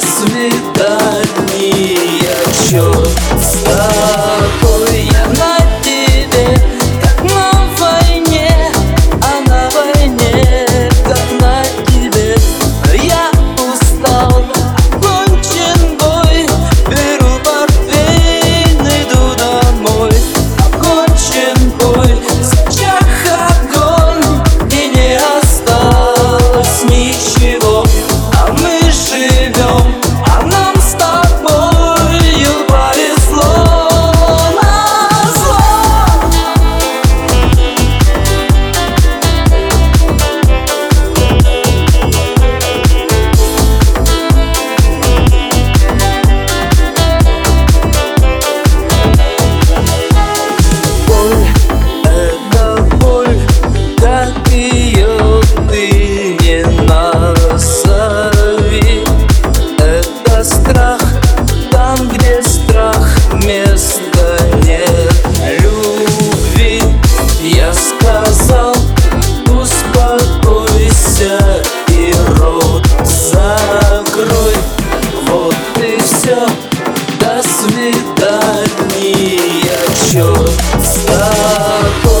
свидания, Черт стал до свидания, черт с тобой